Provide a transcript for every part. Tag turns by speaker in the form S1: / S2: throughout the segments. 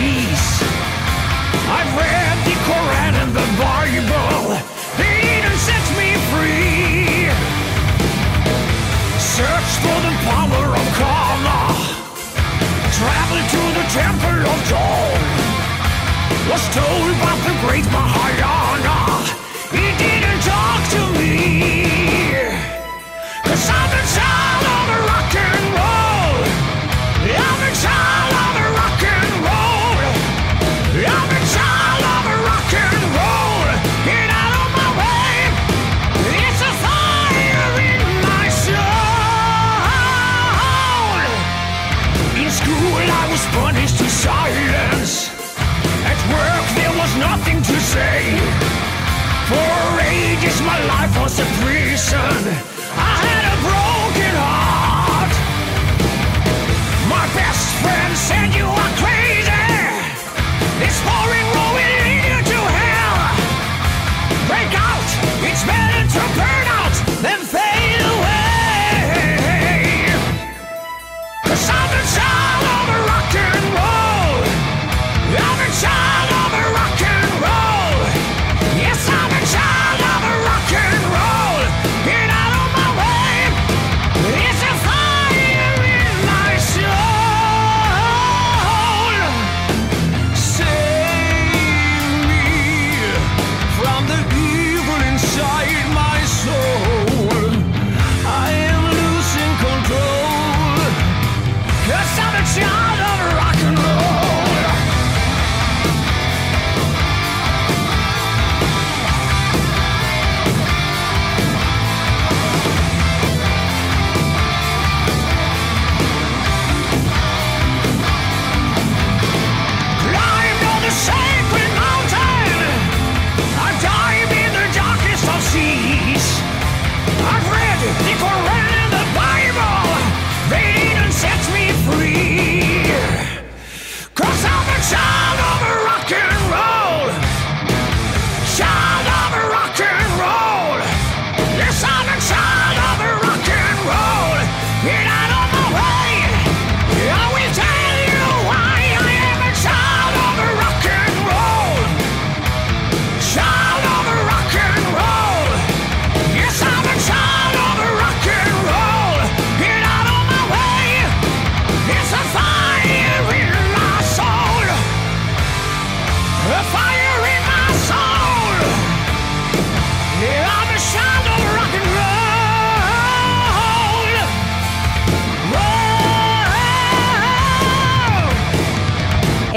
S1: Darkest. I've read the Koran and the Bible. They even set me free. Search for the power of karma. Travel to the temple of dawn. Was told by the great Mahayana. for separation.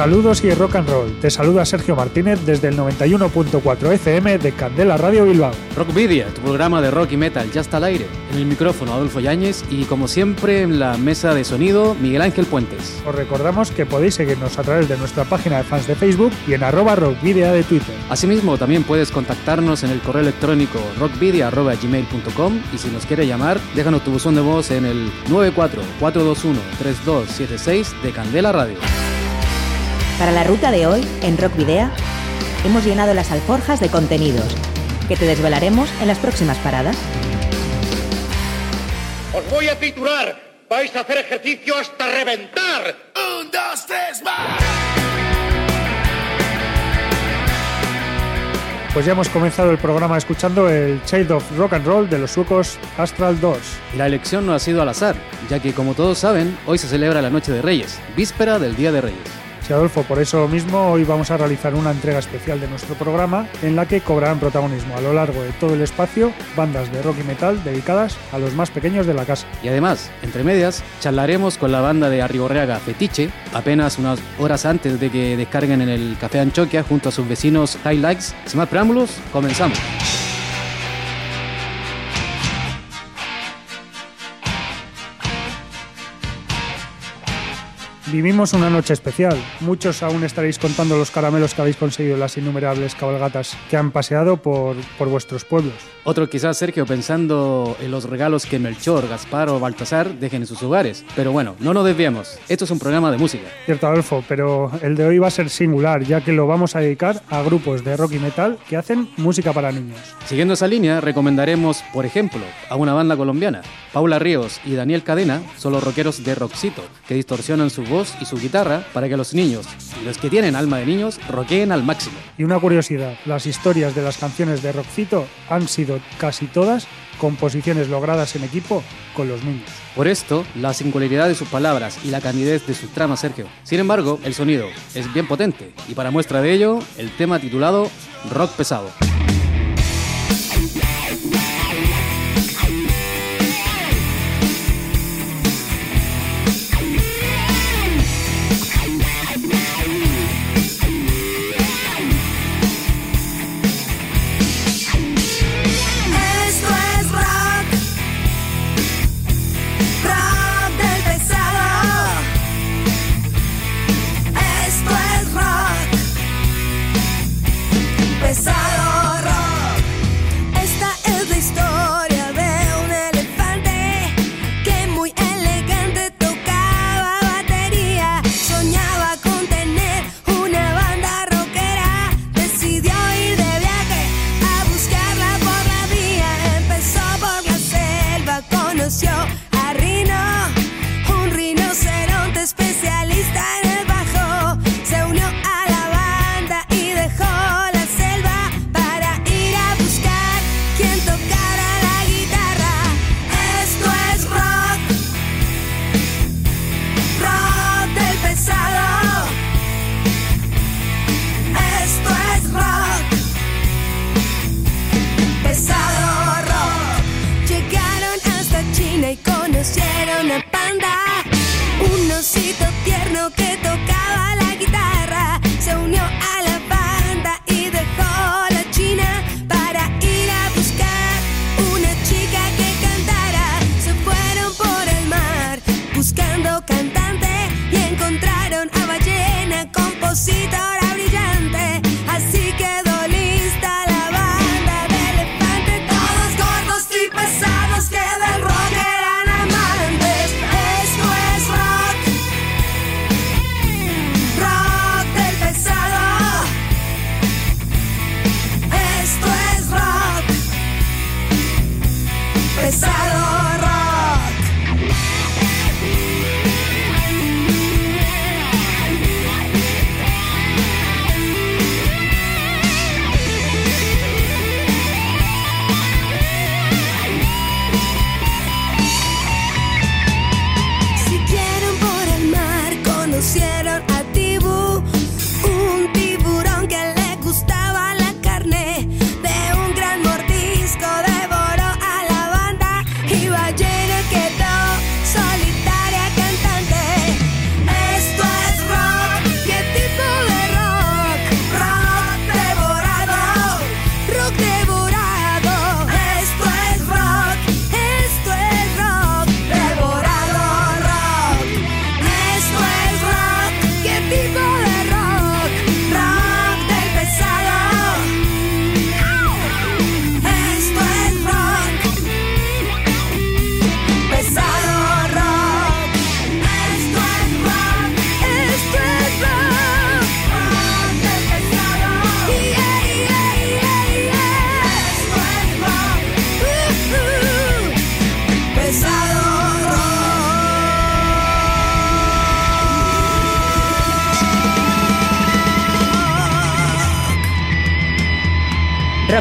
S2: Saludos y rock and roll. Te saluda Sergio Martínez desde el 91.4 FM de Candela Radio Bilbao.
S3: Rockvidia, tu programa de rock y metal ya está al aire. En el micrófono Adolfo Yáñez y como siempre en la mesa de sonido Miguel Ángel Puentes.
S2: Os recordamos que podéis seguirnos a través de nuestra página de fans de Facebook y en arroba rockvidia de Twitter.
S3: Asimismo, también puedes contactarnos en el correo electrónico rockvidia.gmail.com y si nos quiere llamar, déjanos tu buzón de voz en el 944213276 de Candela Radio.
S4: Para la ruta de hoy, en Rock Video, hemos llenado las alforjas de contenidos que te desvelaremos en las próximas paradas.
S5: Os voy a titular. Vais a hacer ejercicio hasta reventar. Un, dos, tres, más.
S2: Pues ya hemos comenzado el programa escuchando el Shade of Rock and Roll de los suecos Astral Doors.
S6: La elección no ha sido al azar, ya que como todos saben, hoy se celebra la Noche de Reyes, víspera del Día de Reyes.
S2: Adolfo, por eso mismo hoy vamos a realizar una entrega especial de nuestro programa en la que cobrarán protagonismo a lo largo de todo el espacio bandas de rock y metal dedicadas a los más pequeños de la casa.
S6: Y además, entre medias, charlaremos con la banda de Arrigorriaga Fetiche, apenas unas horas antes de que descarguen en el Café Anchoquia junto a sus vecinos Highlights. Sin más preámbulos, comenzamos.
S2: Vivimos una noche especial. Muchos aún estaréis contando los caramelos que habéis conseguido en las innumerables cabalgatas que han paseado por, por vuestros pueblos.
S6: Otro quizás Sergio pensando en los regalos que Melchor, Gaspar o Baltasar dejen en sus hogares. Pero bueno, no nos desviemos. Esto es un programa de música.
S2: Cierto, Adolfo, pero el de hoy va a ser singular, ya que lo vamos a dedicar a grupos de rock y metal que hacen música para niños.
S6: Siguiendo esa línea, recomendaremos, por ejemplo, a una banda colombiana. Paula Ríos y Daniel Cadena son los rockeros de Roxito, que distorsionan su voz y su guitarra para que los niños, y los que tienen alma de niños, roqueen al máximo.
S2: Y una curiosidad, las historias de las canciones de Rockcito han sido casi todas composiciones logradas en equipo con los niños.
S6: Por esto, la singularidad de sus palabras y la candidez de sus tramas, Sergio. Sin embargo, el sonido es bien potente, y para muestra de ello, el tema titulado Rock Pesado.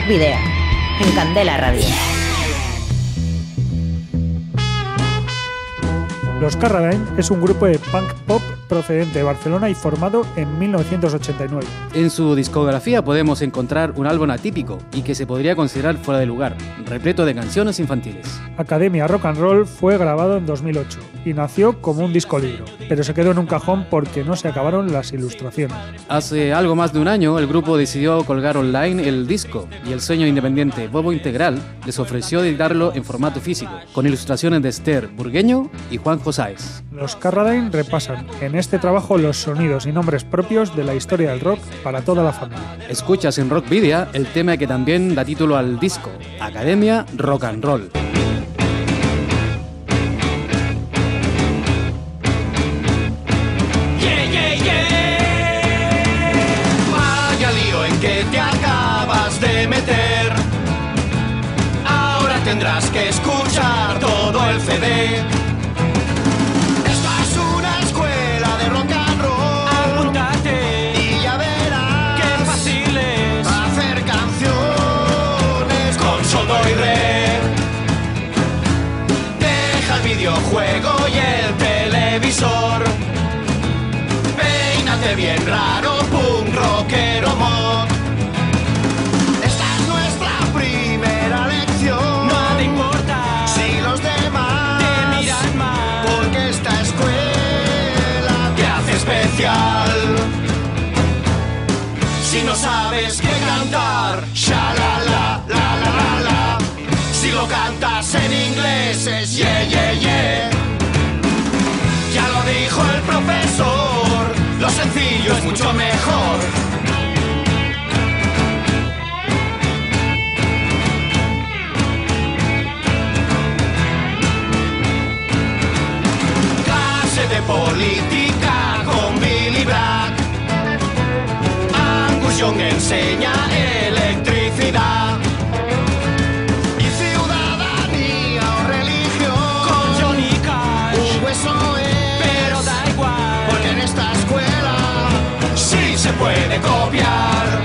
S4: Video, en Candela Radio.
S2: Los Carradine es un grupo de punk pop procedente de Barcelona y formado en 1989.
S3: En su discografía podemos encontrar un álbum atípico y que se podría considerar fuera de lugar, repleto de canciones infantiles.
S2: Academia Rock and Roll fue grabado en 2008 y nació como un disco libro, pero se quedó en un cajón porque no se acabaron las ilustraciones.
S3: Hace algo más de un año, el grupo decidió colgar online el disco y el sueño independiente Bobo Integral les ofreció editarlo en formato físico, con ilustraciones de Esther Burgueño y Juanjo Sáez.
S2: Los Carradine repasan en este trabajo los sonidos y nombres propios de la historia del rock para toda la familia.
S3: Escuchas en Rockvidia el tema que también da título al disco, Academia Rock and Roll.
S7: En inglés es yeah yeah yeah. Ya lo dijo el profesor, lo sencillo es mucho mejor. clase de política con Billy Bragg. Angus Young enseña puede copiar.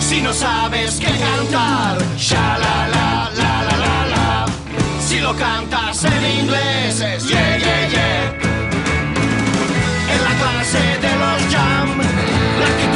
S7: Si no sabes qué cantar, sha la la la la la la. Si lo cantas en inglés es yeah yeah yeah. En la clase de los jam, la actitud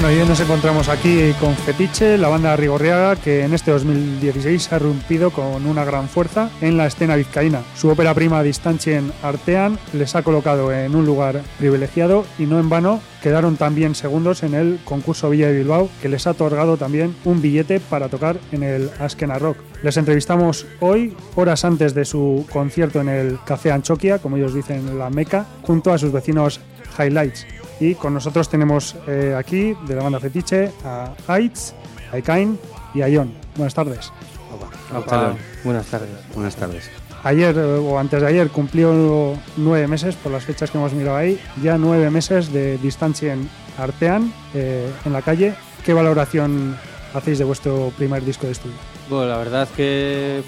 S2: Bueno, hoy nos encontramos aquí con Fetiche, la banda Rigorriaga, que en este 2016 ha rompido con una gran fuerza en la escena vizcaína. Su ópera prima Distancien Artean les ha colocado en un lugar privilegiado y no en vano quedaron también segundos en el concurso Villa de Bilbao, que les ha otorgado también un billete para tocar en el Askena Rock. Les entrevistamos hoy, horas antes de su concierto en el Café Anchoquia, como ellos dicen, la Meca, junto a sus vecinos Highlights. Y con nosotros tenemos eh, aquí, de la banda Fetiche, a Aitz, a Ekain y a Ion. Buenas tardes.
S8: Buenas tardes. Buenas tardes.
S2: Ayer o antes de ayer cumplió nueve meses, por las fechas que hemos mirado ahí, ya nueve meses de distancia en Artean, eh, en la calle. ¿Qué valoración hacéis de vuestro primer disco de estudio?
S8: Bueno, la verdad es que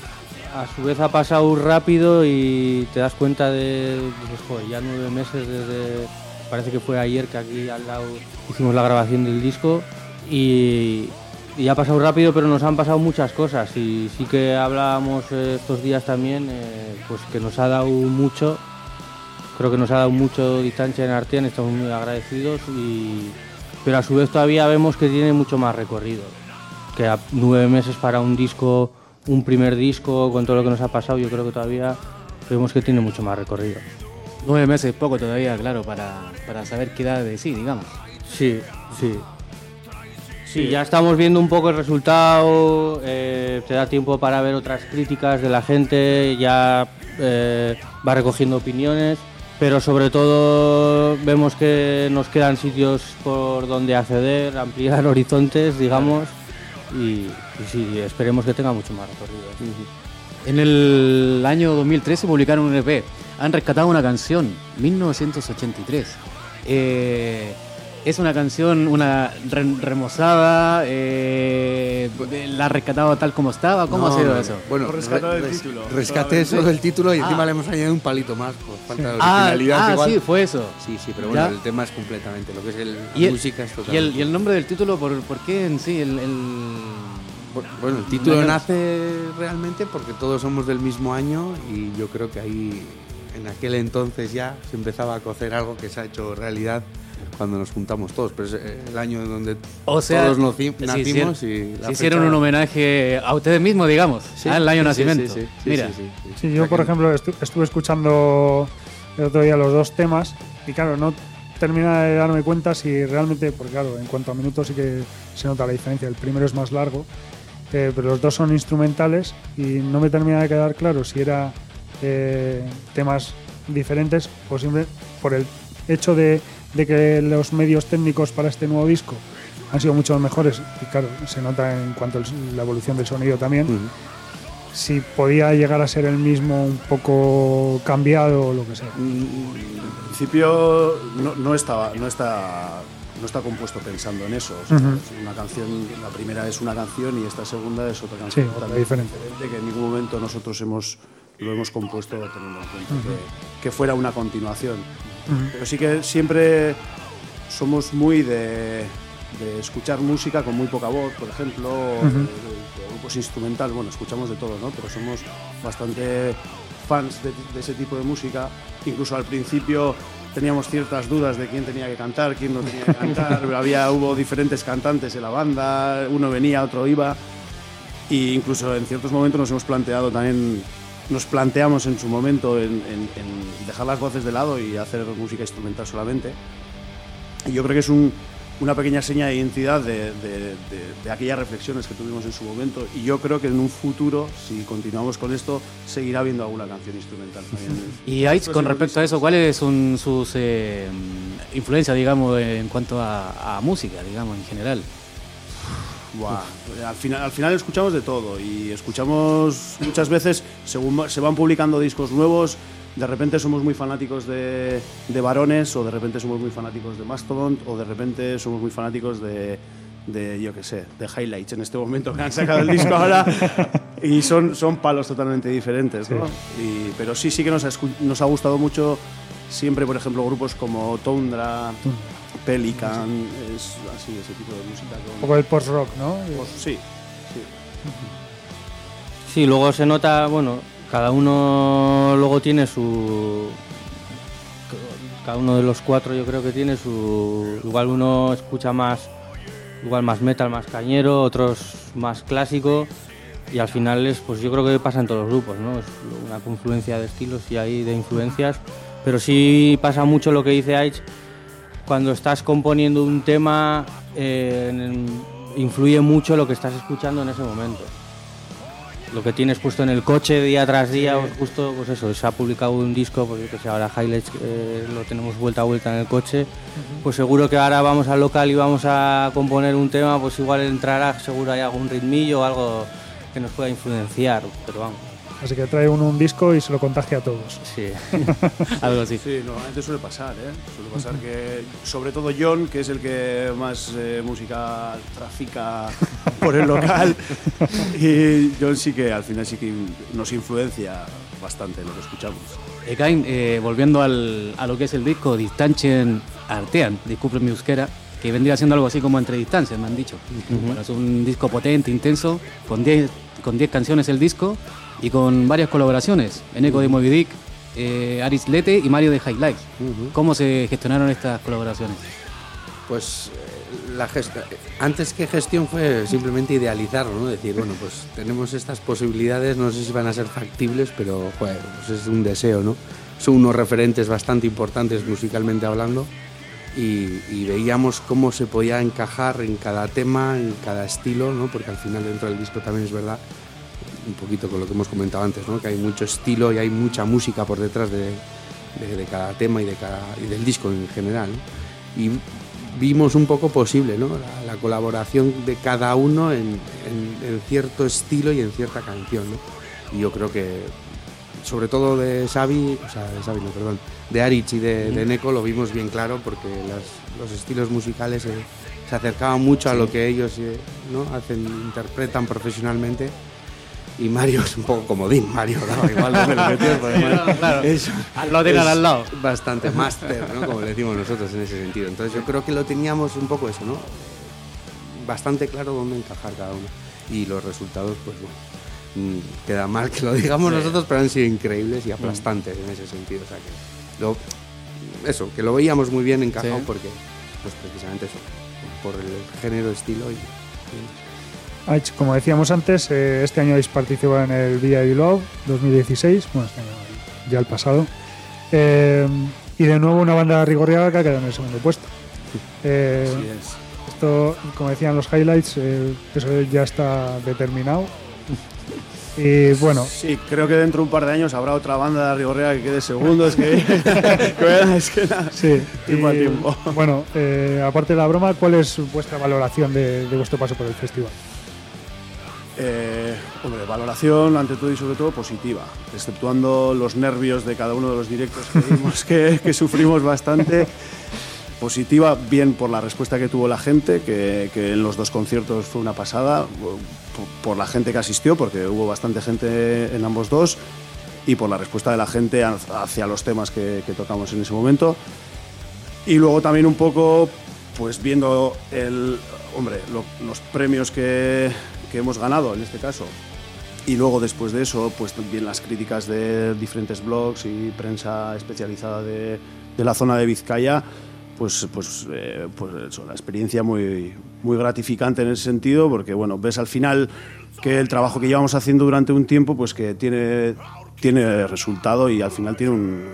S8: a su vez ha pasado rápido y te das cuenta de, dices, joder, ya nueve meses desde, parece que fue ayer que aquí al lado hicimos la grabación del disco y, ha pasado rápido, pero nos han pasado muchas cosas y sí que hablábamos eh, estos días también, eh, pues que nos ha dado mucho, creo que nos ha dado mucho distancia en Artean, estamos muy agradecidos y, pero a su vez todavía vemos que tiene mucho más recorrido, que a nueve meses para un disco, un primer disco con todo lo que nos ha pasado, yo creo que todavía vemos que tiene mucho más recorrido.
S3: Nueve meses, poco todavía, claro, para, para saber qué da de sí, digamos.
S8: Sí, sí. Sí, ya estamos viendo un poco el resultado, eh, te da tiempo para ver otras críticas de la gente, ya eh, va recogiendo opiniones, pero sobre todo vemos que nos quedan sitios por donde acceder, ampliar horizontes, digamos, y, y sí, esperemos que tenga mucho más recorrido.
S3: En el año 2013 publicaron un EP. Han rescatado una canción, 1983. Eh, es una canción, una re- remozada. eh, la han rescatado tal como estaba. ¿Cómo
S9: No,
S3: ha sido eso?
S9: Bueno,
S10: Por rescatar el
S9: res-
S10: título.
S9: Rescaté eso del título y encima
S3: Ah.
S9: le hemos añadido un palito más por falta de
S3: Ah,
S9: originalidad.
S3: ah,
S9: igual.
S3: sí, fue eso.
S9: Sí, sí, pero bueno,
S3: Ya.
S9: el tema es completamente lo que es el, la
S3: Y el,
S9: música es
S3: y,
S9: totalmente.
S3: el, y el nombre del título, ¿por, por qué en sí? El, el-
S9: Bueno, el título nace realmente porque todos somos del mismo año y yo creo que ahí, en aquel entonces ya, se empezaba a cocer algo que se ha hecho realidad cuando nos juntamos todos. Pero es eh, el año en donde
S3: O sea,
S9: todos
S3: se
S9: nacimos
S3: hicieron-
S9: y la
S3: se hicieron
S9: fecha-
S3: un homenaje a ustedes mismos, digamos,
S9: Sí,
S3: al año
S9: sí,
S3: nacimiento.
S9: sí, sí, sí,
S3: Mira,
S9: sí, sí, sí.
S2: Sí,
S9: O
S2: yo por ejemplo estu- estuve escuchando el otro día los dos temas y claro, no termina de darme cuenta si realmente, porque claro, en cuanto a minutos sí que se nota la diferencia, el primero es más largo, eh, pero los dos son instrumentales y no me termina de quedar claro si era eh, temas diferentes o siempre por el hecho de, de que los medios técnicos para este nuevo disco han sido mucho mejores y claro, se nota en cuanto a la evolución del sonido también
S9: Ujú.
S2: si podía llegar a ser el mismo un poco cambiado o lo que sea.
S10: En principio no, no estaba, no está, no está compuesto pensando en eso. O sea,
S2: Ujú.
S10: es una canción, la primera es una canción y esta segunda es otra canción.
S2: Sí,
S10: totalmente
S2: diferente.
S10: que en ningún momento nosotros hemos lo hemos compuesto teniendo en cuenta que, que fuera una continuación. Pero sí que siempre somos muy de, de escuchar música con muy poca voz, por ejemplo, o de, de- de grupos instrumentales. Bueno, escuchamos de todo, ¿no? Pero somos bastante fans de, de ese tipo de música. Incluso al principio teníamos ciertas dudas de quién tenía que cantar, quién no tenía que cantar. Había, hubo diferentes cantantes en la banda, uno venía, otro iba. Y incluso en ciertos momentos nos hemos planteado también, nos planteamos en su momento en, en- en dejar las voces de lado y hacer música instrumental solamente. Y yo creo que es un- una pequeña seña de identidad de, de- de- de aquellas reflexiones que tuvimos en su momento. Y yo creo que en un futuro, si continuamos con esto, seguirá habiendo alguna canción instrumental
S3: y Aitz, con respecto a eso, ¿cuáles son sus eh, influencias, digamos, en cuanto a, a música, digamos, en general?
S10: Buah, al, final, al final escuchamos de todo y escuchamos muchas veces, según se van publicando discos nuevos, de repente somos muy fanáticos de, de varones o de repente somos muy fanáticos de Mastodon o de repente somos muy fanáticos de, de yo qué sé, de Highlights en este momento que han sacado el disco ahora y son, son palos totalmente diferentes. ¿no? Y- pero sí, sí que nos ha, nos ha gustado mucho siempre, por ejemplo, grupos como Tundra, Pelican, es así, ese tipo de música. con-
S2: Un poco el post-rock, ¿no?
S10: pues sí, sí.
S8: Sí, luego se nota, bueno, cada uno luego tiene su. Cada uno de los cuatro yo creo que tiene su. Igual uno escucha más. Igual más metal, más cañero, otros más clásico. Y al final es, pues yo creo que pasa en todos los grupos, ¿no? Es una confluencia de estilos y hay de influencias. Pero sí pasa mucho lo que dice Aich, cuando estás componiendo un tema, eh, influye mucho lo que estás escuchando en ese momento. Lo que tienes puesto en el coche día tras día, pues justo, pues eso, se ha publicado un disco, pues yo que sé, ahora Highlights eh, lo tenemos vuelta a vuelta en el coche, pues seguro que ahora vamos al local y vamos a componer un tema, pues igual entrará, seguro hay algún ritmillo o algo que nos pueda influenciar, pero vamos,
S2: Así que trae uno un disco y se lo contagia a todos.
S8: sí.
S3: Algo así.
S10: Sí, normalmente suele pasar, ¿eh? Suele pasar que, sobre todo John, que es el que más eh, música trafica por el local, y John sí que al final sí que nos influencia bastante lo que escuchamos.
S3: Ekain, eh, volviendo al- a lo que es el disco Distanchen Artean, disculpen mi euskera, que vendría siendo algo así como entre distancias, me han dicho. Bueno, es un disco potente, intenso, con 10 con 10 canciones el disco y con varias colaboraciones. En Eco de Moby Dick, eh, Aris Lete y Mario de Highlights. ¿Cómo se gestionaron estas colaboraciones?
S10: Pues eh,
S9: la gest- antes que gestión fue simplemente idealizarlo, ¿no? Decir, bueno, pues tenemos estas posibilidades, no sé si van a ser factibles, pero joder, pues es un deseo, ¿no? Son unos referentes bastante importantes musicalmente hablando y, y veíamos cómo se podía encajar en cada tema, en cada estilo, ¿no? Porque al final dentro del disco también es verdad, un poquito con lo que hemos comentado antes, ¿no? Que hay mucho estilo y hay mucha música por detrás de, de- de cada tema y, de cada, y del disco en general, ¿no? Y vimos un poco posible, ¿no? La, la colaboración de cada uno en, en- en cierto estilo y en cierta canción, ¿no? Y yo creo que, sobre todo de Xavi, o sea, de Xavi, no, perdón, de Arich y de, de Neko lo vimos bien claro porque las- los estilos musicales eh, se acercaban mucho a lo que ellos eh, ¿no? hacen, interpretan profesionalmente. Y Mario es un poco comodín, Mario igual donde lo
S3: Claro.
S9: es- es
S3: al lado.
S9: Bastante máster, ¿no? Como le decimos nosotros en ese sentido. Entonces yo creo que lo teníamos un poco eso, ¿no? Bastante claro dónde encajar cada uno. Y los resultados, pues bueno, queda mal que lo digamos nosotros, pero han sido increíbles y aplastantes en ese sentido. O sea que lo- eso, que lo veíamos muy bien encajado
S3: Sí.
S9: porque, pues precisamente eso, por el género, estilo y...
S2: Como decíamos antes, eh, este año habéis participado en el VI Love 2016, bueno, este año ya el pasado. Eh, y de nuevo una banda rigorriaga que ha quedado en el segundo puesto. Eh,
S10: Así es.
S2: esto, como decían los highlights, eh, eso ya está determinado. Y bueno,
S10: Sí, creo que dentro de un par de años habrá otra banda de Rigorrea que quede segundo. Es que, que es que nada,
S2: sí.
S10: tiempo tiempo.
S2: Bueno, eh, aparte de la broma, ¿cuál es vuestra valoración de, de vuestro paso por el festival?
S10: Eh, hombre, valoración ante todo y sobre todo positiva, exceptuando los nervios de cada uno de los directos que vimos que, que sufrimos bastante. Positiva, bien por la respuesta que tuvo la gente, que, que en los dos conciertos fue una pasada, por, por la gente que asistió, porque hubo bastante gente en ambos dos, y por la respuesta de la gente ha- hacia los temas que, que tocamos en ese momento. Y luego también un poco, pues viendo el, hombre, lo- los premios que, que hemos ganado en este caso. Y luego después de eso, pues también las críticas de diferentes blogs y prensa especializada de, de la zona de Vizcaya, pues, pues, eh, pues eso, la experiencia muy, muy gratificante en ese sentido, porque bueno, ves al final que el trabajo que llevamos haciendo durante un tiempo, pues que tiene, tiene resultado y al final tiene un,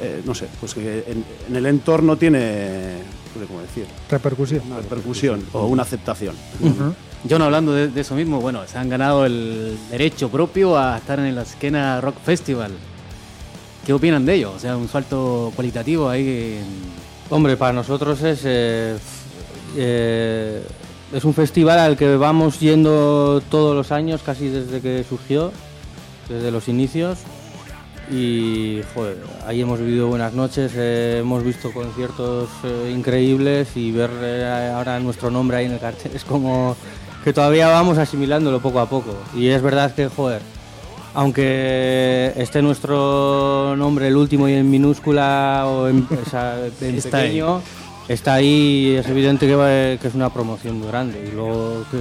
S10: eh, no sé, pues que en, en el entorno tiene, no sé cómo decir,
S2: Repercusión.
S10: una repercusión o una aceptación.
S2: Ujú.
S3: John, hablando de, de eso mismo, bueno, se han ganado el derecho propio a estar en la esquena Rock Festival. ¿Qué opinan de ello? O sea, un salto cualitativo ahí. en-
S8: Hombre, para nosotros es, eh, eh, es un festival al que vamos yendo todos los años, casi desde que surgió, desde los inicios. Y ahí hemos vivido buenas noches, eh, hemos visto conciertos increíbles y ver ahora nuestro nombre ahí en el cartel es como que todavía vamos asimilándolo poco a poco. Y es verdad que, joder, aunque esté nuestro nombre el último y en minúscula o en, o sea, en
S3: Está ahí.
S8: pequeño, está ahí, es evidente que, va- que es una promoción muy grande. Y luego que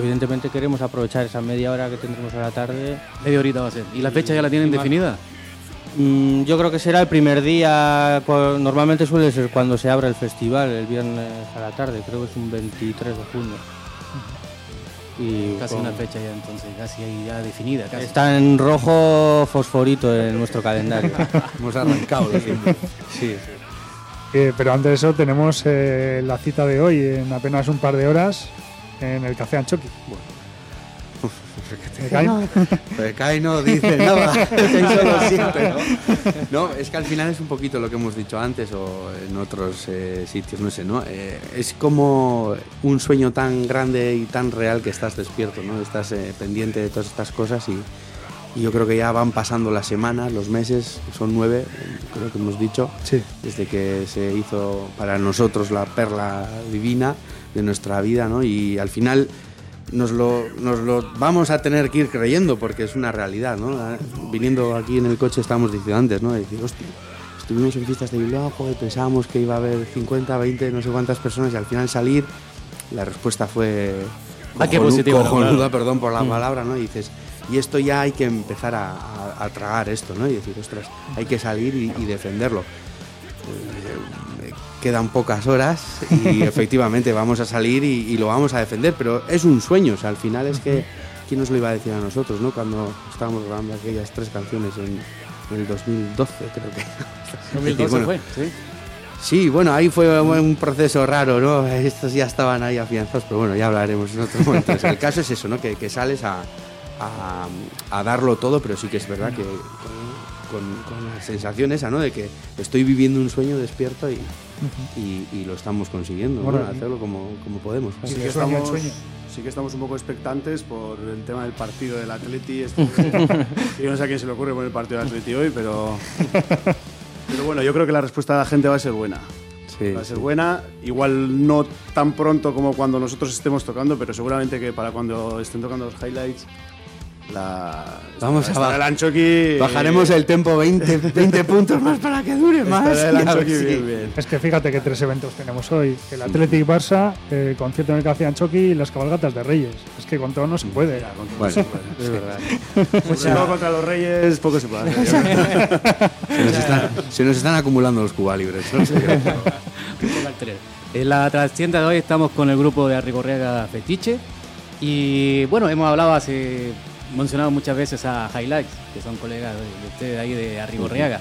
S8: evidentemente queremos aprovechar esa media hora que tendremos a la tarde.
S3: Media horita va a ser. ¿Y la fecha ya la tienen definida?
S8: Mm, yo creo que será el primer día, normalmente suele ser cuando se abre el festival, el viernes a la tarde, creo que es un 23 de junio. Y
S3: Casi
S8: con-
S3: una fecha ya entonces, casi ahí ya definida. Casi.
S8: Está en rojo fosforito en nuestro calendario.
S9: Hemos arrancado
S8: sí,
S2: Eh, pero antes de eso tenemos eh, la cita de hoy en apenas un par de horas en el Café Anchoqui. ¿Me
S9: Pecai no dice nada, solo ¿no? No, es que al final es un poquito lo que hemos dicho antes o en otros eh, sitios, no sé, ¿no? Eh, es como un sueño tan grande y tan real que estás despierto, ¿no? Estás eh, pendiente de todas estas cosas y, y yo creo que ya van pasando las semanas, los meses, son nueve, creo que hemos dicho,
S2: Sí.
S9: desde que se hizo para nosotros la perla divina de nuestra vida, ¿no? Y al final nos lo, nos lo vamos a tener que ir creyendo porque es una realidad, ¿no? Ah, Viniendo aquí en el coche estábamos diciendo antes, ¿no? De decir, hostia, estuvimos en fiestas de Bilbao, joder, pensábamos que iba a haber 50, 20, no sé cuántas personas y al final salir, la respuesta fue...
S3: Ah, qué positivo,
S9: perdón por la
S3: Mm.
S9: palabra, ¿no? Y dices, y esto ya hay que empezar a, a- a tragar esto, ¿no? Y decir, ostras, hay que salir y, y defenderlo. Eh, quedan pocas horas y efectivamente vamos a salir y, y lo vamos a defender, pero es un sueño, o sea, al final es que, ¿quién nos lo iba a decir a nosotros, no? Cuando estábamos grabando aquellas tres canciones en, en el 2012, creo que.
S3: 2012
S9: Bueno,
S3: fue, sí.
S9: Sí, bueno, ahí fue un proceso raro, ¿no? Estos ya estaban ahí afianzados, pero bueno, ya hablaremos en otro momento. O sea, el caso es eso, ¿no? Que, que sales a, a- a darlo todo, pero sí que es verdad que con, con- la sensación esa, ¿no? De que estoy viviendo un sueño despierto y, y- y lo estamos consiguiendo,
S2: Bueno, y-
S9: hacerlo como, como podemos.
S10: Sí
S2: Sí,
S10: que,
S2: sueño,
S10: estamos,
S2: sueño.
S10: sí que estamos un poco expectantes por el tema del partido del Atleti. Este, yo no sé a quién se le ocurre poner el partido del Atleti hoy, pero, pero bueno, yo creo que la respuesta de la gente va a ser buena.
S9: Sí,
S10: va a ser
S9: sí.
S10: buena, igual no tan pronto como cuando nosotros estemos tocando, pero seguramente que para cuando estén tocando los highlights, la,
S9: Vamos a
S10: estará
S9: baj-
S10: el Anchoqui-
S9: Bajaremos el tempo 20, 20 puntos más para que dure más.
S10: el bien, bien.
S2: Es que fíjate que tres eventos tenemos hoy. El Athletic Barça, el concierto en el Café Anchoqui y las cabalgatas de Reyes. Es que con todo no se puede.
S9: Bueno, es verdad.
S10: Pues si no, contra los Reyes poco se puede hacer.
S9: Se nos, están, se nos están acumulando los Cuba libres. ¿no?
S3: En la trastienda de hoy estamos con el grupo de Arrigorriaga Fetiche y bueno, hemos hablado hace, mencionado muchas veces a Highlights, que son colegas de, de ustedes ahí de Arrigorriaga.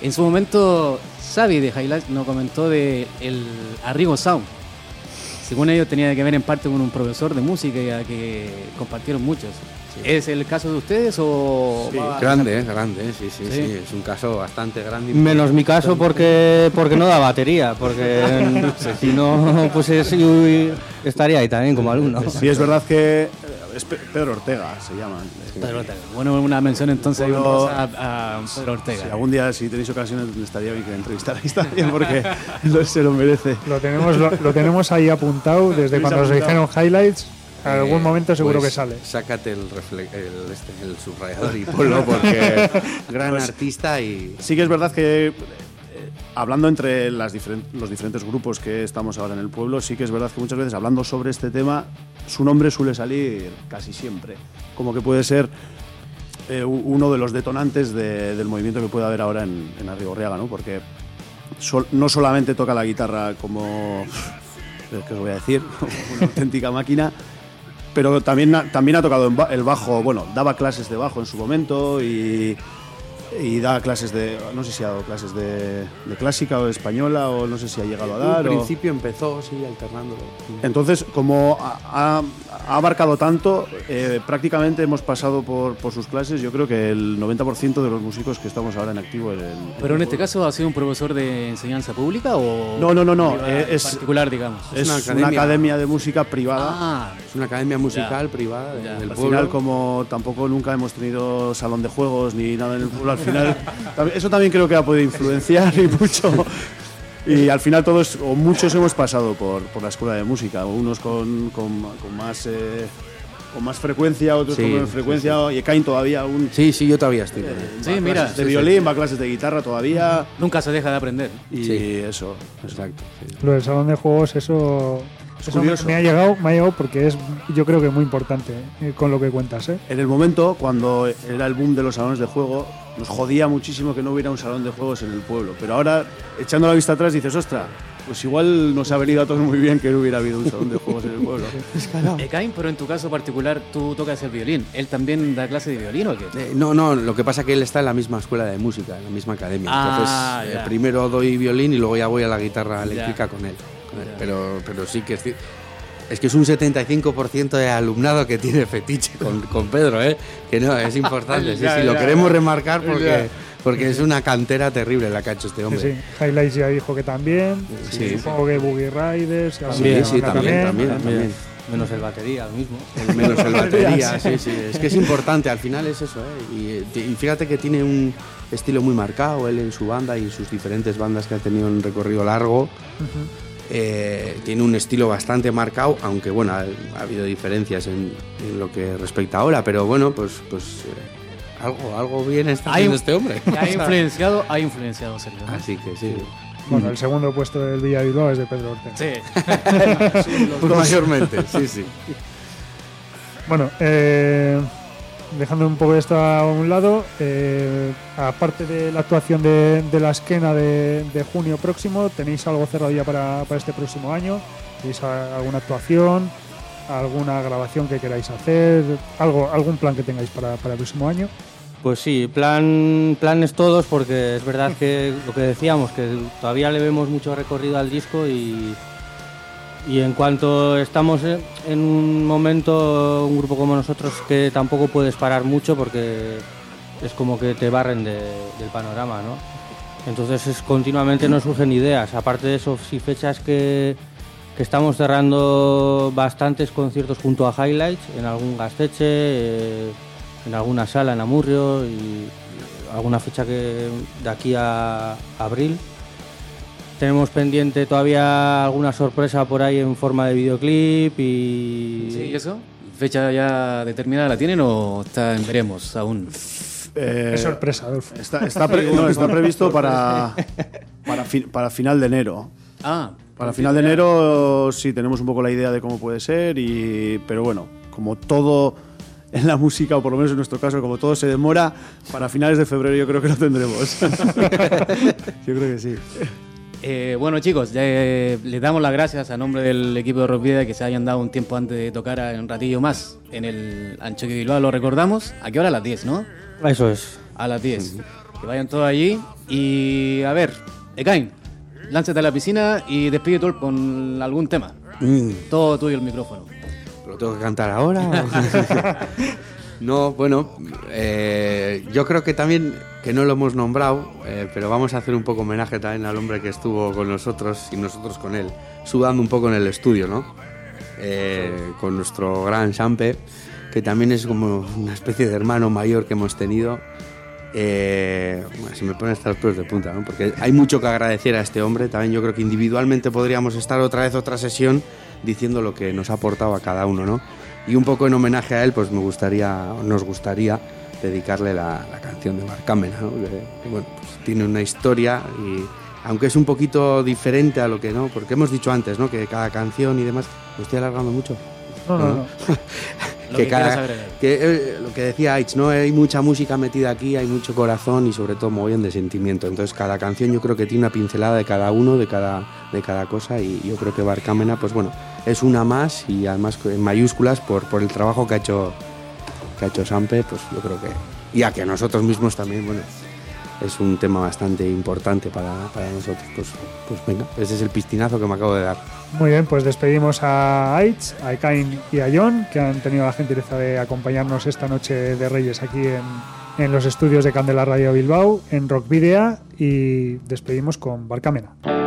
S3: En su momento, Xavi de Highlights nos comentó de el Arrigo Sound. Según ellos tenía que ver en parte con un profesor de música que compartieron muchos. ¿Es el caso de ustedes o...? va-
S9: Grande, ¿eh? grande, sí, sí,
S3: Sí.
S9: sí, Es un caso bastante grande.
S8: Menos mi caso porque porque no da batería, porque si no, pues es- estaría ahí también como alumno.
S10: Sí, es verdad que es Pe- Pedro Ortega se llama.
S3: Pedro Ortega. Bueno, una mención entonces
S10: Bueno,
S3: a, a Pedro Ortega.
S10: Si algún día, si tenéis ocasión, estaría bien que entrevistarais también porque lo- se lo merece.
S2: Lo tenemos, lo, lo tenemos ahí apuntado desde cuando se
S10: apuntado.
S2: dijeron highlights. En algún
S9: Eh,
S2: momento seguro
S9: pues,
S2: que sale.
S9: Sácate el, refle- el, este, el subrayador y ponlo porque gran
S10: Pues-
S9: artista y
S10: Sí que es verdad que, eh, hablando entre las los diferentes grupos que estamos ahora en el pueblo, sí que es verdad que muchas veces hablando sobre este tema, su nombre suele salir casi siempre. Como que puede ser eh, uno de los detonantes de- del movimiento que puede haber ahora en, en Arrigorriaga, ¿no? Porque sol- no solamente toca la guitarra como, ¿qué os voy a decir? Una auténtica máquina, pero también, también ha tocado el bajo, bueno, daba clases de bajo en su momento y, y da clases de, no sé si ha dado clases de, de clásica o de española o no sé si ha llegado a dar.
S9: al
S10: o-
S9: principio empezó, sí, alternándolo.
S10: entonces, como ha, ha- abarcado tanto, eh, prácticamente hemos pasado por, por sus clases, yo creo que el 90% de los músicos que estamos ahora en activo en el...
S3: Pero en este caso ha sido un profesor de enseñanza pública o
S10: No, no, no, no,
S3: privada,
S10: eh, es-
S3: particular, digamos.
S10: Es
S9: una
S10: una
S9: academia.
S10: academia, de música privada.
S3: Ah,
S9: Es una academia musical privada de-
S3: ya.
S9: del
S10: Al
S9: pueblo.
S10: final, como tampoco nunca hemos tenido salón de juegos ni nada en el pueblo, al final, eso también creo que ha podido influenciar y mucho. Y al final todos, o muchos hemos pasado por, por la escuela de música, unos con, con- con más, eh, con más frecuencia, otros
S9: Sí,
S10: con menos
S9: sí,
S10: frecuencia, y Cain todavía aún...
S9: Sí, sí, yo todavía estoy.
S3: sí, mira,
S10: de violín, va a clases de guitarra todavía,
S3: nunca se deja de aprender.
S10: y
S9: Sí.
S10: eso.
S9: Exacto. sí.
S2: Lo del salón de juegos, eso, eso me,
S10: curioso.
S2: me ha llegado, me ha llegado porque es, yo creo que muy importante eh, con lo que cuentas. ¿eh?
S10: En el momento, cuando era el boom de los salones de juego, nos jodía muchísimo que no hubiera un salón de juegos en el pueblo. Pero ahora, echando la vista atrás, dices, ostra, pues igual nos ha venido a todos muy bien que no hubiera habido un salón de juegos en el pueblo.
S3: Ekain, pero en tu caso particular tú tocas el violín. ¿Él también da clase de violín o qué?
S9: Eh, no, no, lo que pasa es que él está en la misma escuela de música, en la misma academia.
S3: Ah,
S9: Entonces, eh,
S3: ya.
S9: primero doy violín y luego ya voy a la guitarra eléctrica con él. Pero, pero sí que es, es que es un 75% de alumnado que tiene fetiche con, con Pedro, ¿eh? Que no, es importante. Sí, sí, lo queremos remarcar porque, porque es una cantera terrible la que ha hecho este hombre.
S2: sí. Highlights ya dijo que también.
S9: Sí.
S2: Supongo que Boogie Riders.
S9: Sí, sí, también, también, también.
S8: Menos el batería, lo mismo.
S9: El menos el batería, sí, sí. Es que es importante, al final es eso, ¿eh? Y, eh, y fíjate que tiene un estilo muy marcado, él en su banda y sus diferentes bandas que ha tenido un recorrido largo. Eh, tiene un estilo bastante marcado, aunque bueno, ha, ha habido diferencias en, en lo que respecta ahora, pero bueno, pues, pues eh, algo, algo bien está haciendo este hombre.
S3: Ha influenciado, ha influenciado, Sergio. ¿no?
S9: Así que sí.
S2: Bueno, el segundo puesto del Villa Bilbao es de Pedro Ortega.
S3: Sí.
S9: Pues mayormente, sí, sí.
S2: Bueno, eh, dejando un poco esto a un lado, eh, aparte de la actuación de, la esquena de, junio próximo, ¿tenéis algo cerrado ya para, para este próximo año? ¿Tenéis alguna actuación? ¿Alguna grabación que queráis hacer? algo ¿Algún plan que tengáis para, para el próximo año?
S8: Pues sí, plan, planes todos, porque es verdad que lo que decíamos, que todavía le vemos mucho recorrido al disco y, y en cuanto estamos en un momento, un grupo como nosotros, que tampoco puedes parar mucho porque es como que te barren de- del panorama, ¿no? Entonces es, continuamente nos surgen ideas, aparte de eso, sí fechas que, que estamos cerrando bastantes conciertos junto a Highlights, en algún gasteche, eh, en alguna sala en Amurrio y alguna fecha que de aquí a abril. Tenemos pendiente todavía alguna sorpresa por ahí en forma de videoclip y...
S3: Sí, ¿y eso? ¿Fecha ya determinada la tienen o está en veremos aún?
S10: Eh,
S2: Es sorpresa, Adolfo.
S10: Está, está pre- no, está previsto para, para, fi- para final de enero.
S3: Ah,
S10: Para final de enero sí tenemos un poco la idea de cómo puede ser, y, pero bueno, como todo en la música, o por lo menos en nuestro caso, como todo se demora, para finales de febrero yo creo que lo tendremos. yo creo que sí.
S3: Eh, bueno chicos, ya, eh, les damos las gracias a nombre del equipo de Rock Vida que se hayan dado un tiempo antes de tocar a- un ratillo más en el Ancho que Bilbao, lo recordamos. ¿A qué hora? A las 10, ¿no?
S8: Eso es.
S3: A las 10. Que vayan todos allí y a ver, Ekain, lánzate a la piscina y despide tú con algún tema.
S9: Mm,
S3: Todo tuyo el micrófono.
S9: ¿Lo tengo que cantar ahora? no, bueno, eh, yo creo que también, que no lo hemos nombrado, eh, pero vamos a hacer un poco homenaje también al hombre que estuvo con nosotros y nosotros con él, sudando un poco en el estudio, ¿no? Eh, con nuestro gran Champe, que también es como una especie de hermano mayor que hemos tenido. Se me ponen hasta los pelos de punta, ¿no? Porque hay mucho que agradecer a este hombre. También yo creo que individualmente podríamos estar otra vez, otra sesión, diciendo lo que nos ha aportado a cada uno, ¿no? Y un poco en homenaje a él, pues me gustaría, nos gustaría dedicarle la, la canción de Barcámena, ¿no? Que, que, bueno, pues tiene una historia y aunque es un poquito diferente a lo que, ¿no? Porque hemos dicho antes, ¿no? Que cada canción y demás, ¿me estoy alargando mucho?
S2: No, no, no.
S3: Lo que quieras agregar.
S9: que, eh, lo que decía Aitz, ¿no? Hay mucha música metida aquí, hay mucho corazón y sobre todo mogollón de sentimiento. Entonces cada canción yo creo que tiene una pincelada de cada uno, de cada, de cada cosa y yo creo que Barcámena, pues bueno, es una más y además en mayúsculas por, por el trabajo que ha hecho que ha hecho Sampe, pues yo creo que y a que nosotros mismos también, bueno, es un tema bastante importante para, para nosotros. Pues, pues venga, ese es el pistinazo que me acabo de dar.
S2: Muy bien, pues despedimos a Aitz, a Ekain y a John, que han tenido la gentileza de acompañarnos esta noche de Reyes aquí en, en los estudios de Candela Radio Bilbao, en Rock Video, y despedimos con Barcamena.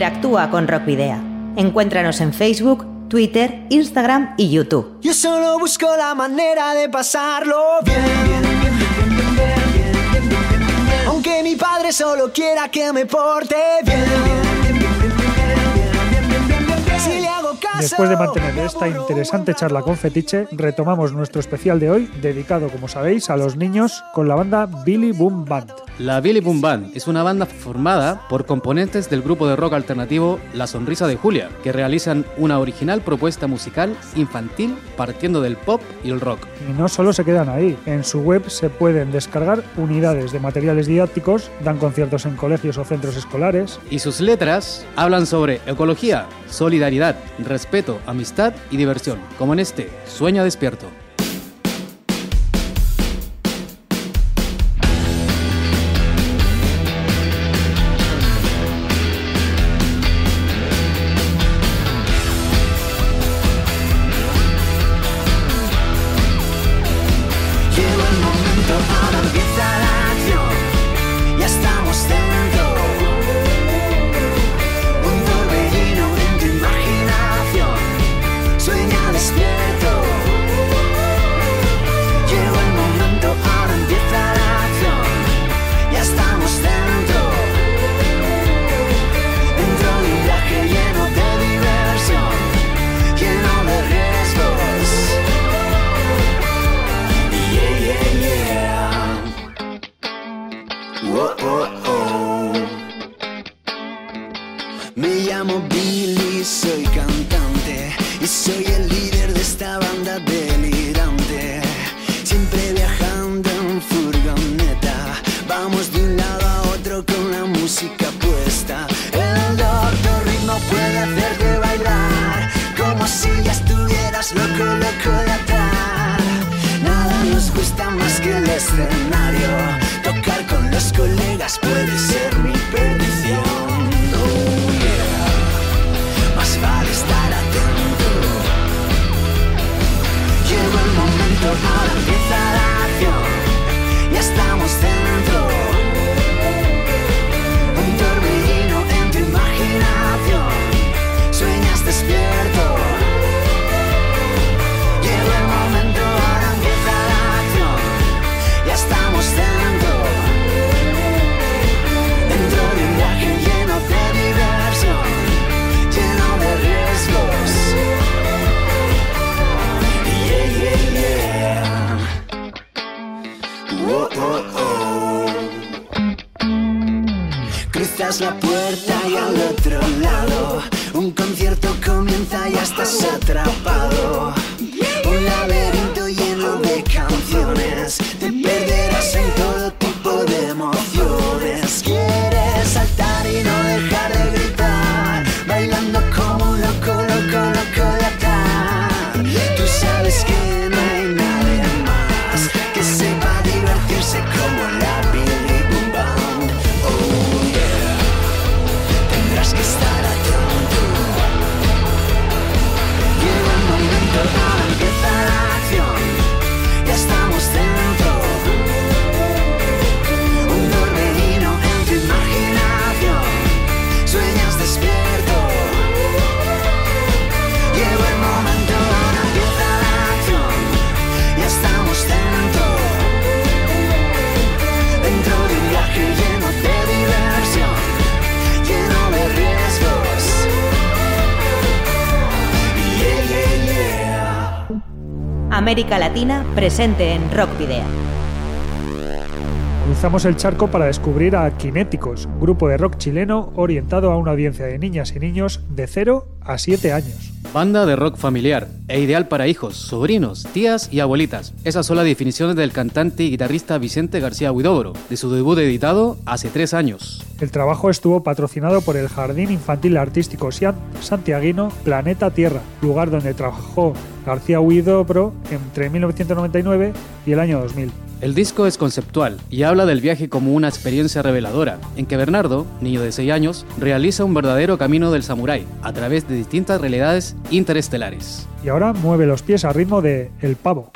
S4: Interactúa con Rockvidea. Encuéntranos en Facebook, Twitter, Instagram y YouTube.
S11: Yo solo busco la manera de pasarlo bien. Aunque mi padre solo quiera que me porte bien.
S2: Después de mantener esta interesante charla con Fetiche, retomamos nuestro especial de hoy, dedicado, como sabéis, a los niños con la banda Billy Boom Band.
S3: La Billy Boom Band es una banda formada por componentes del grupo de rock alternativo La Sonrisa de Julia, que realizan una original propuesta musical infantil partiendo del pop y el rock.
S2: Y no solo se quedan ahí, en su web se pueden descargar unidades de materiales didácticos, dan conciertos en colegios o centros escolares,
S3: Y sus letras hablan sobre ecología, solidaridad, respeto, amistad y diversión, como en este Sueña despierto.
S11: Más que
S4: América Latina presente en Rock Video.
S2: Cruzamos el charco para descubrir a Kinéticos, grupo de rock chileno orientado a una audiencia de niñas y niños de 0 a 7 años.
S3: Banda de rock familiar e ideal para hijos, sobrinos, tías y abuelitas. Esas son las definiciones del cantante y guitarrista Vicente García Huidobro, de su debut editado hace tres años.
S2: El trabajo estuvo patrocinado por el Jardín Infantil Artístico Santiaguino Planeta Tierra, lugar donde trabajó García Huidobro entre 1999 y el año 2000.
S3: El disco es conceptual y habla del viaje como una experiencia reveladora, en que Bernardo, niño de 6 años, realiza un verdadero camino del samurái a través de distintas realidades interestelares.
S2: Y ahora mueve los pies a ritmo de El Pavo.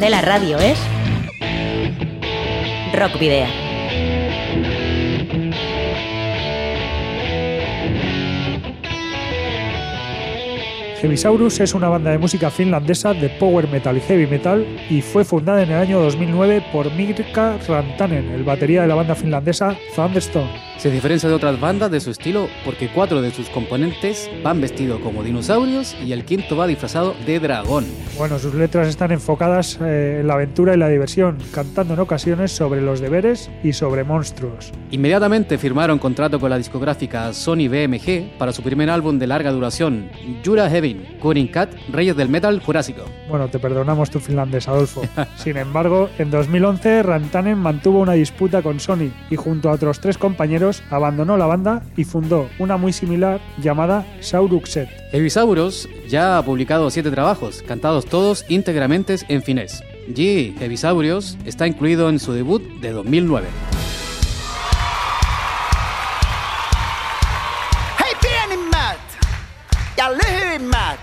S4: Candela Radio es Rock Video.
S2: Heavisaurus es una banda de música finlandesa de power metal y heavy metal y fue fundada en el año 2009 por Mirka Rantanen, el batería de la banda finlandesa Thunderstone.
S3: Se diferencia de otras bandas de su estilo porque cuatro de sus componentes van vestidos como dinosaurios y el quinto va disfrazado de dragón.
S2: Bueno, sus letras están enfocadas eh, en la aventura y la diversión, cantando en ocasiones sobre los deberes y sobre monstruos.
S3: Inmediatamente firmaron contrato con la discográfica Sony BMG para su primer álbum de larga duración, Jura Heaven, Cunning Cat, Reyes del Metal Jurásico.
S2: Bueno, te perdonamos tu finlandés, Adolfo. Sin embargo, en 2011 Rantanen mantuvo una disputa con Sony y junto a otros tres compañeros abandonó la banda y fundó una muy similar llamada Sauruxet.
S3: Heavisauros ya ha publicado siete trabajos, cantados todos íntegramente en finés. Y Heavisaurios está incluido en su debut de 2009.
S12: Hei pienimmät ja lyhyimmät,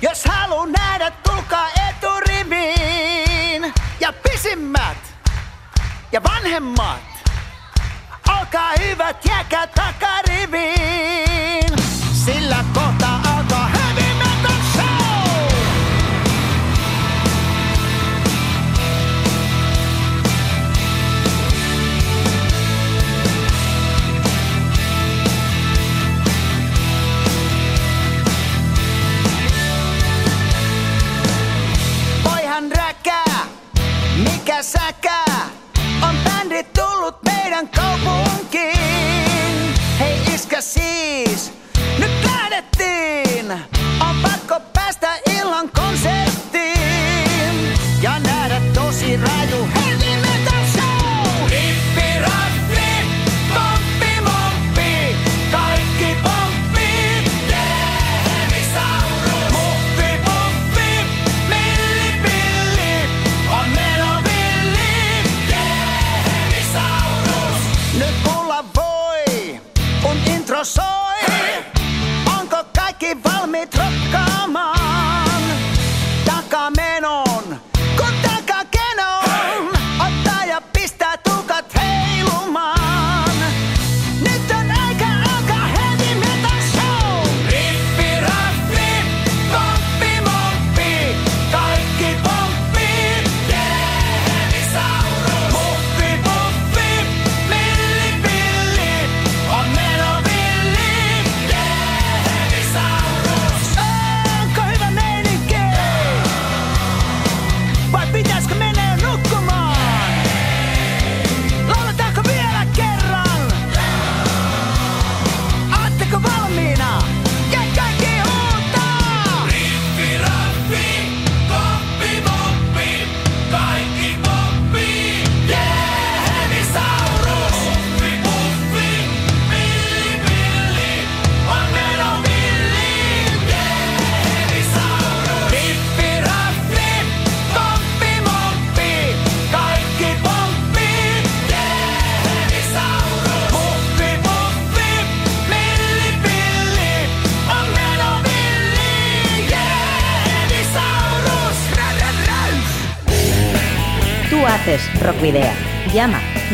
S12: jos halu nähdä, tulkaa eturiviin. Ja pisimmät ja vanhemmat, olkaa hyvät, jääkää takariviin. Sillä kohta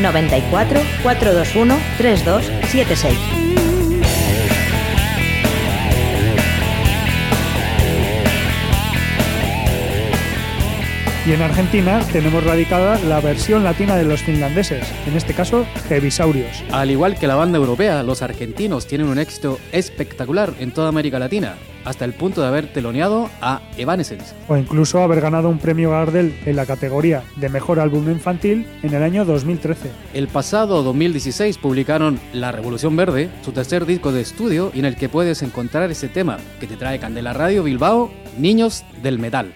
S4: 94 421 3276.
S2: Y en Argentina tenemos radicada la versión latina de los finlandeses, en este caso Heavisaurios.
S3: Al igual que la banda europea, los argentinos tienen un éxito espectacular en toda América Latina, hasta el punto de haber teloneado a Evanescence.
S2: o incluso haber ganado un premio Gardel en la categoría de Mejor Álbum Infantil en el año 2013.
S3: El pasado 2016 publicaron La Revolución Verde, su tercer disco de estudio, y en el que puedes encontrar ese tema que te trae Candela Radio Bilbao, Niños del Metal.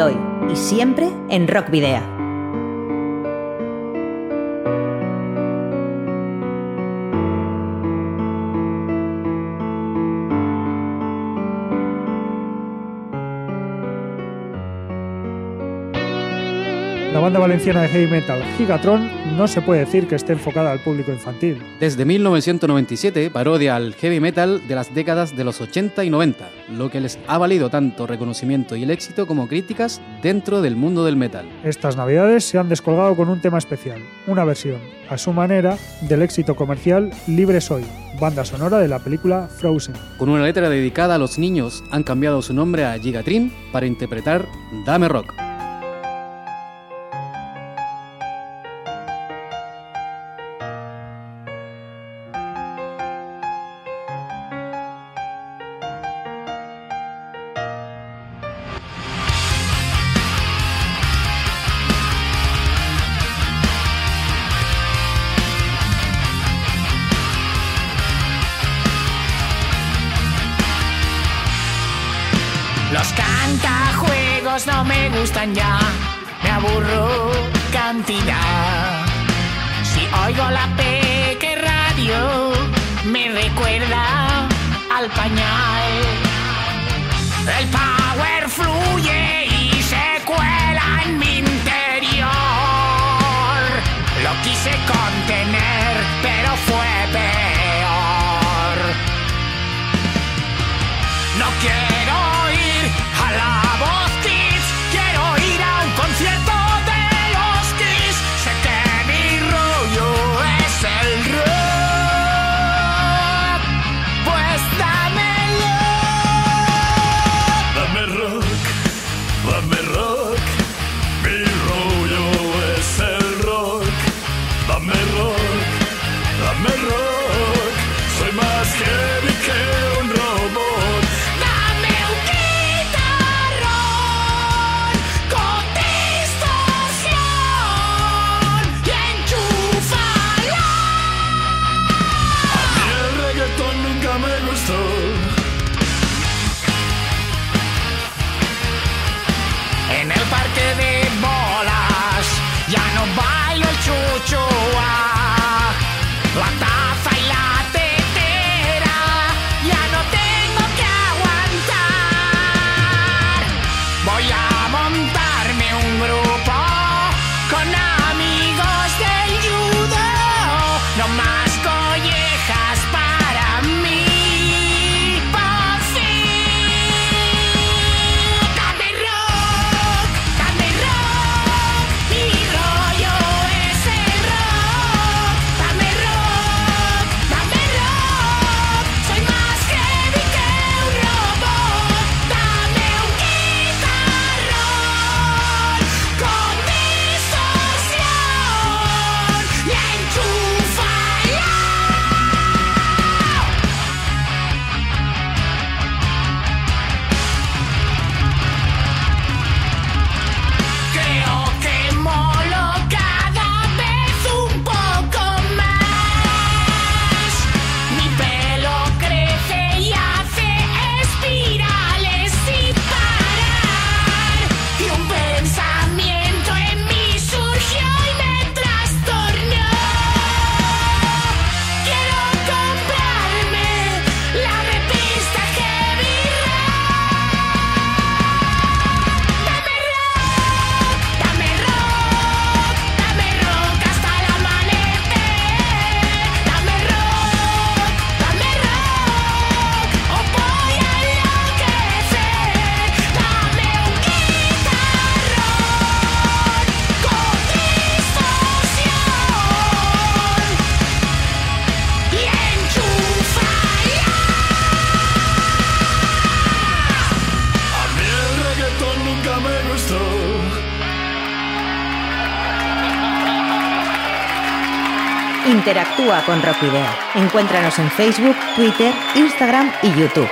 S4: hoy y siempre en Rock Video.
S2: valenciana de heavy metal Gigatron no se puede decir que esté enfocada al público infantil.
S3: Desde 1997 parodia al heavy metal de las décadas de los 80 y 90, lo que les ha valido tanto reconocimiento y el éxito como críticas dentro del mundo del metal.
S2: Estas navidades se han descolgado con un tema especial, una versión, a su manera, del éxito comercial Libre Soy, banda sonora de la película Frozen.
S3: Con una letra dedicada a los niños, han cambiado su nombre a Gigatrin para interpretar Dame Rock.
S1: коня. Actúa con Rock
S4: Encuéntranos en Facebook, Twitter, Instagram y YouTube.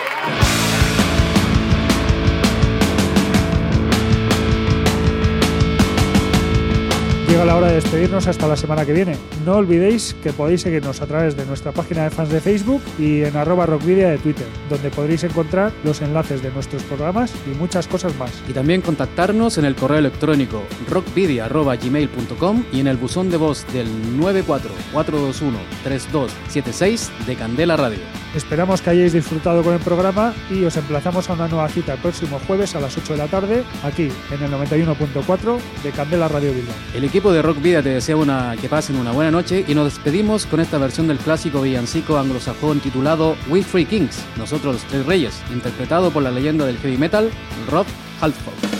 S2: Llega la hora de despedirnos hasta la semana que viene. No olvidéis que podéis seguirnos a través de nuestra página de fans de Facebook y en arroba rockvidia de Twitter, donde podréis encontrar los enlaces de nuestros programas y muchas cosas más.
S12: Y también contactarnos en el correo electrónico rockvidia.gmail.com y en el buzón de voz del 944213276 de Candela Radio.
S2: Esperamos que hayáis disfrutado con el programa y os emplazamos a una nueva cita el próximo jueves a las 8 de la tarde, aquí en el 91.4 de Candela Radio Bilbao.
S12: El equipo de Rock Vida te desea una, que pasen una buena noche y nos despedimos con esta versión del clásico villancico anglosajón titulado We Free Kings, nosotros los tres reyes, interpretado por la leyenda del heavy metal, Rob Halford.